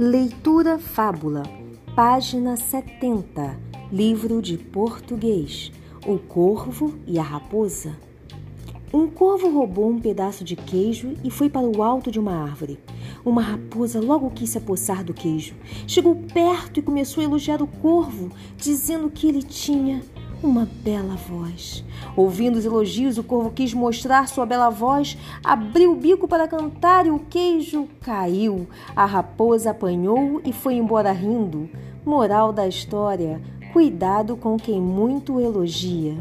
Leitura Fábula, página 70, livro de português: O Corvo e a Raposa. Um corvo roubou um pedaço de queijo e foi para o alto de uma árvore. Uma raposa logo quis se apossar do queijo. Chegou perto e começou a elogiar o corvo, dizendo que ele tinha uma bela voz. Ouvindo os elogios, o corvo quis mostrar sua bela voz, abriu o bico para cantar e o queijo caiu. A raposa apanhou e foi embora rindo. Moral da história: cuidado com quem muito elogia.